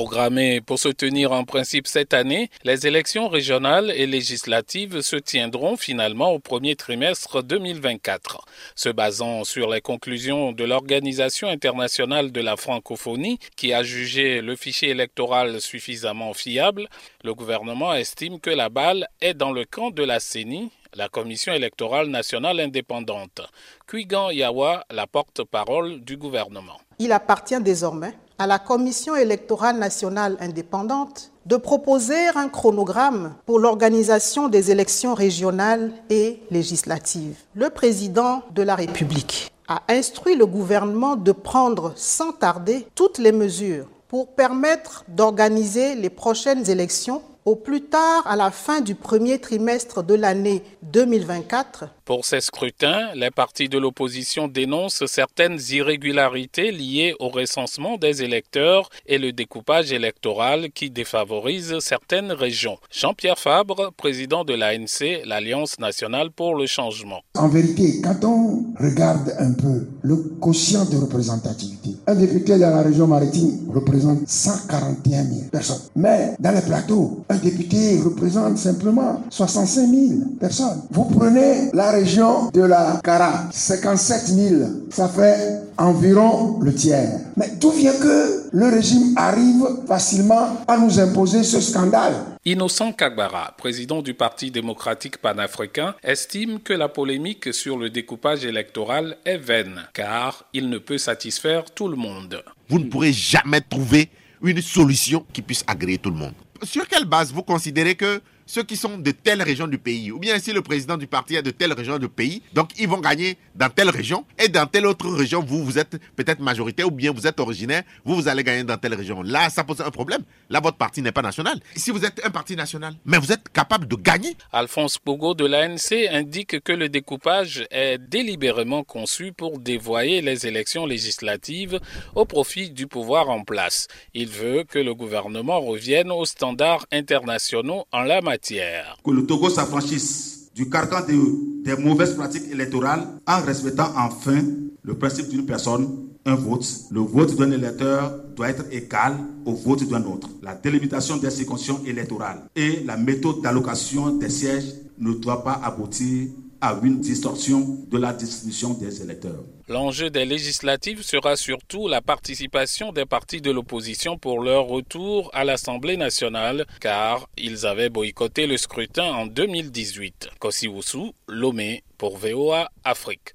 Programmées pour se tenir en principe cette année, les élections régionales et législatives se tiendront finalement au premier trimestre 2024. Se basant sur les conclusions de l'Organisation internationale de la francophonie, qui a jugé le fichier électoral suffisamment fiable, le gouvernement estime que la balle est dans le camp de la CENI la Commission électorale nationale indépendante. Kuigan Yawa, la porte-parole du gouvernement. Il appartient désormais à la Commission électorale nationale indépendante de proposer un chronogramme pour l'organisation des élections régionales et législatives. Le président de la République a instruit le gouvernement de prendre sans tarder toutes les mesures pour permettre d'organiser les prochaines élections au plus tard à la fin du premier trimestre de l'année 2024. Pour ces scrutins, les partis de l'opposition dénoncent certaines irrégularités liées au recensement des électeurs et le découpage électoral qui défavorise certaines régions. Jean-Pierre Fabre, président de l'ANC, l'Alliance nationale pour le changement. En vérité, quand on regarde un peu le quotient de représentativité, un député dans la région maritime représente 141 000 personnes. Mais dans les plateaux, un député représente simplement 65 000 personnes. Vous prenez la région de la Cara, 57 000, ça fait environ le tiers. Mais d'où vient que le régime arrive facilement à nous imposer ce scandale? Innocent Kagbara, président du Parti démocratique panafricain, estime que la polémique sur le découpage électoral est vaine, car il ne peut satisfaire tout le monde. Vous ne pourrez jamais trouver une solution qui puisse agréer tout le monde sur quelle base vous considérez que ceux qui sont de telle région du pays, ou bien si le président du parti est de telle région du pays, donc ils vont gagner dans telle région, et dans telle autre région, vous, vous êtes peut-être majoritaire, ou bien vous êtes originaire, vous, vous allez gagner dans telle région. Là, ça pose un problème. Là, votre parti n'est pas national. Si vous êtes un parti national, mais vous êtes capable de gagner. Alphonse Pogo de l'ANC indique que le découpage est délibérément conçu pour dévoyer les élections législatives au profit du pouvoir en place. Il veut que le gouvernement revienne aux standards internationaux en la matière. Que le Togo s'affranchisse du carcan des mauvaises pratiques électorales en respectant enfin le principe d'une personne, un vote. Le vote d'un électeur doit être égal au vote d'un autre. La délimitation des circonscriptions électorales et la méthode d'allocation des sièges ne doit pas aboutir à une distorsion de la distribution des électeurs. L'enjeu des législatives sera surtout la participation des partis de l'opposition pour leur retour à l'Assemblée nationale, car ils avaient boycotté le scrutin en 2018. Kossi Lomé pour VOA Afrique.